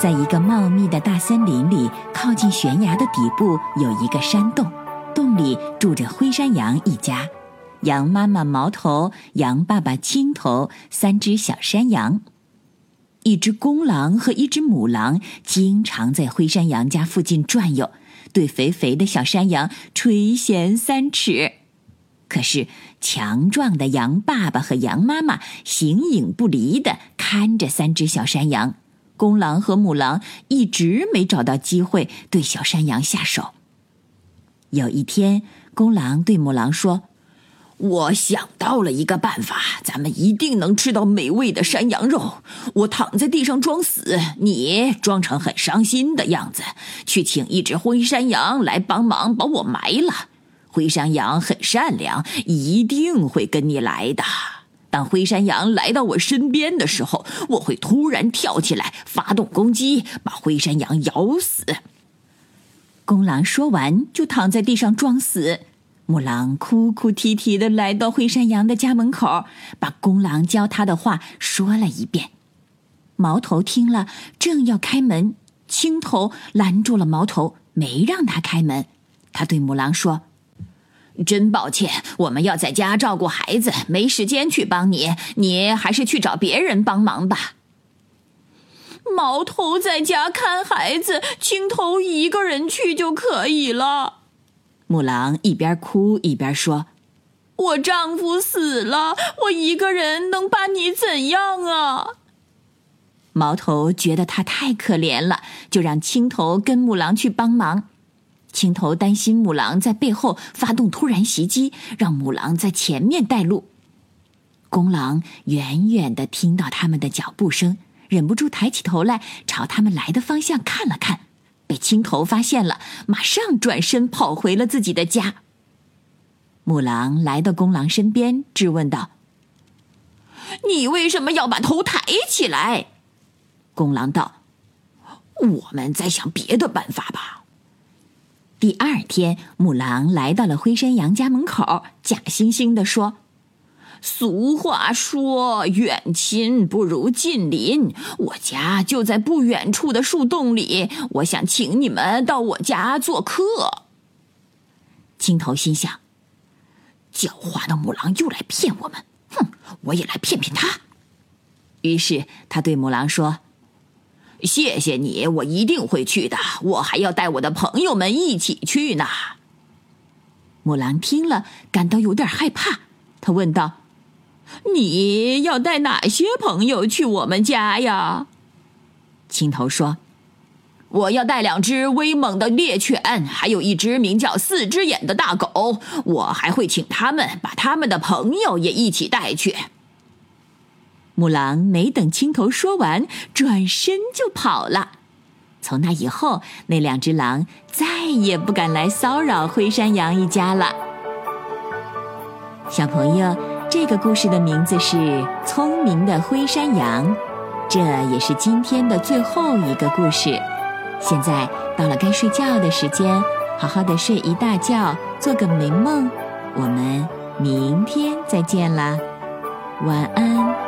在一个茂密的大森林里，靠近悬崖的底部有一个山洞，洞里住着灰山羊一家：羊妈妈毛头、羊爸爸青头，三只小山羊。一只公狼和一只母狼经常在灰山羊家附近转悠，对肥肥的小山羊垂涎三尺。可是，强壮的羊爸爸和羊妈妈形影不离地看着三只小山羊。公狼和母狼一直没找到机会对小山羊下手。有一天，公狼对母狼说：“我想到了一个办法，咱们一定能吃到美味的山羊肉。我躺在地上装死，你装成很伤心的样子，去请一只灰山羊来帮忙把我埋了。灰山羊很善良，一定会跟你来的。”当灰山羊来到我身边的时候，我会突然跳起来，发动攻击，把灰山羊咬死。公狼说完，就躺在地上装死。母狼哭哭啼啼的来到灰山羊的家门口，把公狼教他的话说了一遍。毛头听了，正要开门，青头拦住了毛头，没让他开门。他对母狼说。真抱歉，我们要在家照顾孩子，没时间去帮你。你还是去找别人帮忙吧。毛头在家看孩子，青头一个人去就可以了。母狼一边哭一边说：“我丈夫死了，我一个人能把你怎样啊？”毛头觉得他太可怜了，就让青头跟母狼去帮忙。青头担心母狼在背后发动突然袭击，让母狼在前面带路。公狼远远的听到他们的脚步声，忍不住抬起头来，朝他们来的方向看了看，被青头发现了，马上转身跑回了自己的家。母狼来到公狼身边，质问道：“你为什么要把头抬起来？”公狼道：“我们再想别的办法吧。”第二天，母狼来到了灰山羊家门口，假惺惺地说：“俗话说，远亲不如近邻。我家就在不远处的树洞里，我想请你们到我家做客。”青头心想：“狡猾的母狼又来骗我们，哼，我也来骗骗他。”于是他对母狼说。谢谢你，我一定会去的。我还要带我的朋友们一起去呢。母狼听了，感到有点害怕，他问道：“你要带哪些朋友去我们家呀？”青头说：“我要带两只威猛的猎犬，还有一只名叫四只眼的大狗。我还会请他们把他们的朋友也一起带去。”母狼没等青头说完，转身就跑了。从那以后，那两只狼再也不敢来骚扰灰山羊一家了。小朋友，这个故事的名字是《聪明的灰山羊》，这也是今天的最后一个故事。现在到了该睡觉的时间，好好的睡一大觉，做个美梦。我们明天再见啦，晚安。